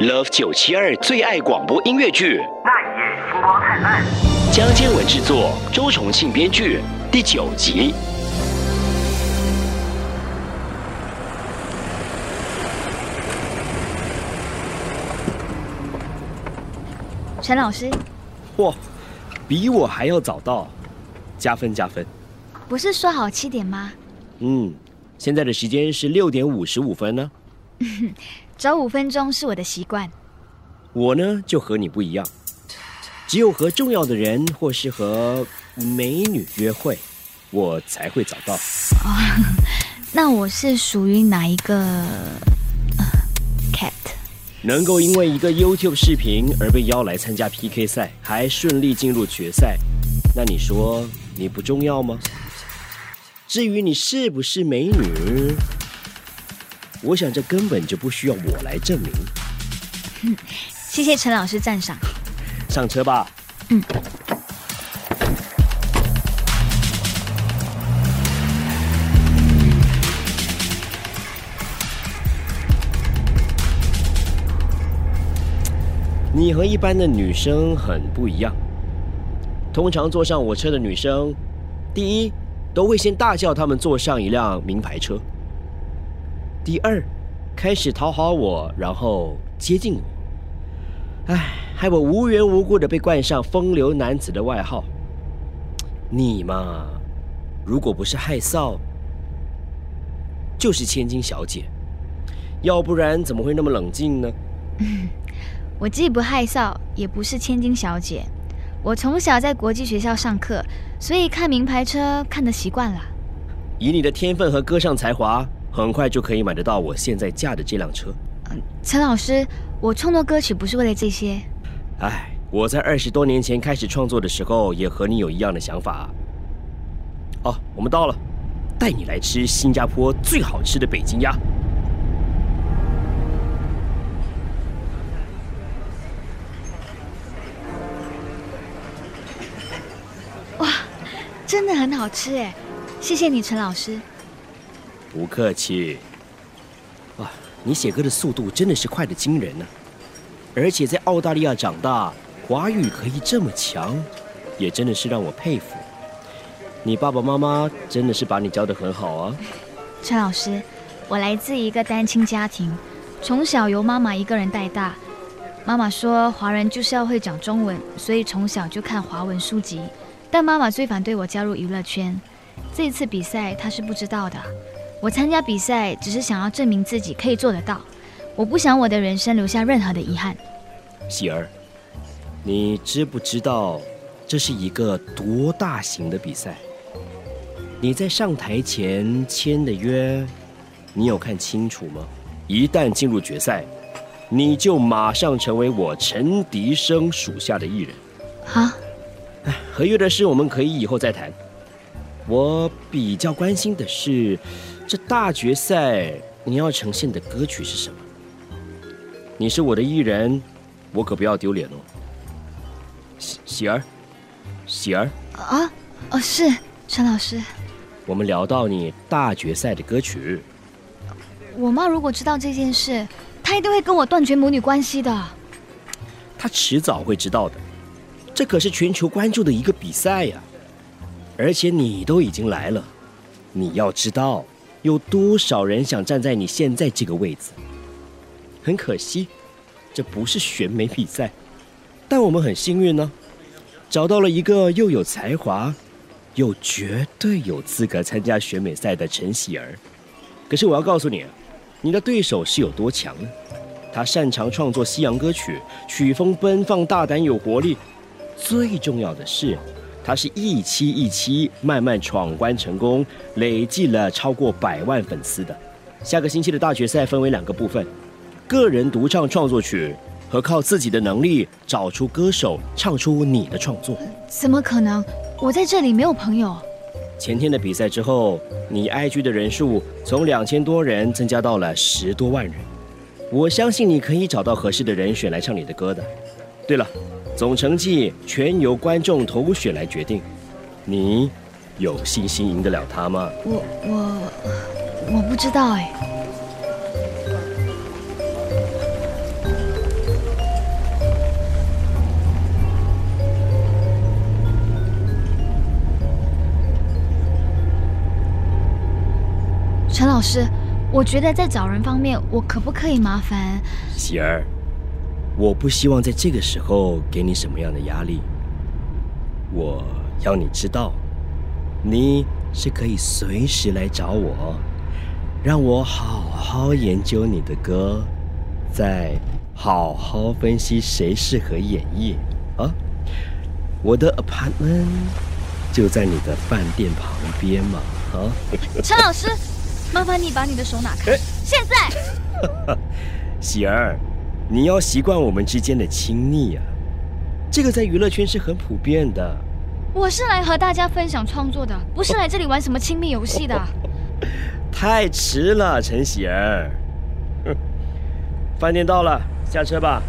Love 九七二最爱广播音乐剧，那一夜星光灿烂。江建文制作，周重庆编剧，第九集。陈老师，哇，比我还要早到，加分加分。不是说好七点吗？嗯，现在的时间是六点五十五分呢。早五分钟是我的习惯。我呢就和你不一样，只有和重要的人或是和美女约会，我才会早到。哦，那我是属于哪一个、呃、cat？能够因为一个 YouTube 视频而被邀来参加 PK 赛，还顺利进入决赛，那你说你不重要吗？至于你是不是美女，我想这根本就不需要我来证明。谢谢陈老师赞赏。上车吧。嗯。你和一般的女生很不一样。通常坐上我车的女生，第一都会先大叫他们坐上一辆名牌车；第二，开始讨好我，然后接近我。唉，害我无缘无故的被冠上“风流男子”的外号。你嘛，如果不是害臊，就是千金小姐，要不然怎么会那么冷静呢？我既不害臊，也不是千金小姐。我从小在国际学校上课，所以看名牌车看得习惯了。以你的天分和歌唱才华，很快就可以买得到我现在驾的这辆车。嗯，陈老师，我创作歌曲不是为了这些。哎，我在二十多年前开始创作的时候，也和你有一样的想法。哦，我们到了，带你来吃新加坡最好吃的北京鸭。哇，真的很好吃哎！谢谢你，陈老师。不客气。哇，你写歌的速度真的是快得惊人呢！而且在澳大利亚长大，华语可以这么强，也真的是让我佩服。你爸爸妈妈真的是把你教得很好啊。陈老师，我来自一个单亲家庭，从小由妈妈一个人带大。妈妈说华人就是要会讲中文，所以从小就看华文书籍。但妈妈最反对我加入娱乐圈。这一次比赛她是不知道的。我参加比赛只是想要证明自己可以做得到。我不想我的人生留下任何的遗憾。喜儿，你知不知道这是一个多大型的比赛？你在上台前签的约，你有看清楚吗？一旦进入决赛，你就马上成为我陈迪生属下的艺人。啊？哎，合约的事我们可以以后再谈。我比较关心的是，这大决赛你要呈现的歌曲是什么？你是我的艺人，我可不要丢脸哦。喜喜儿，喜儿啊，哦，是陈老师。我们聊到你大决赛的歌曲，我妈如果知道这件事，她一定会跟我断绝母女关系的。她迟早会知道的，这可是全球关注的一个比赛呀！而且你都已经来了，你要知道，有多少人想站在你现在这个位置。很可惜，这不是选美比赛，但我们很幸运呢，找到了一个又有才华。又绝对有资格参加选美赛的陈喜儿，可是我要告诉你，你的对手是有多强呢？他擅长创作西洋歌曲，曲风奔放、大胆、有活力。最重要的是，他是一期一期慢慢闯关成功，累计了超过百万粉丝的。下个星期的大决赛分为两个部分：个人独唱创作曲和靠自己的能力找出歌手唱出你的创作。怎么可能？我在这里没有朋友。前天的比赛之后，你 IG 的人数从两千多人增加到了十多万人。我相信你可以找到合适的人选来唱你的歌的。对了，总成绩全由观众投选来决定你有信心赢得了他吗？我我我不知道哎。陈老师我觉得在找人方面我可不可以麻烦？喜儿我不希望在这个时候给你什么样的压力。我要你知道，你是可以随时来找我，让我好好研究你的歌，再好好分析谁适合演绎啊。我的 apartment 就在你的饭店旁边嘛，啊。陈老师，麻烦你把你的手拿开，现在。喜儿，你要习惯我们之间的亲密啊。这个在娱乐圈是很普遍的。我是来和大家分享创作的，不是来这里玩什么亲密游戏的。太迟了，陈喜儿。饭店到了，下车吧。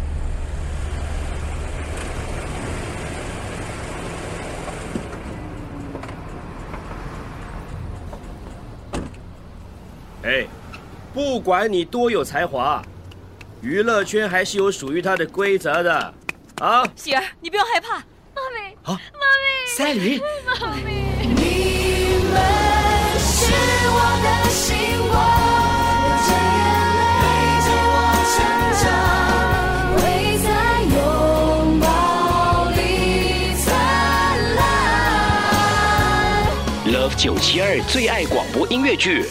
哎，不管你多有才华，娱乐圈还是有属于它的规则的。啊，喜儿，你不用害怕，妈咪。好，妈咪，赛琳，妈咪。你们是我的星光，流着眼泪陪着我成长，会在拥抱里灿烂。Love 九七二最爱广播音乐剧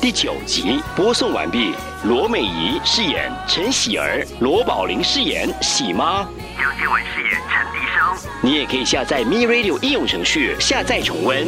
第九集播送完毕。罗美仪饰演陈喜儿，罗宝玲饰演喜妈。江建文饰演陈迪生。你也可以下载 Me Radio 应用程序下载重温。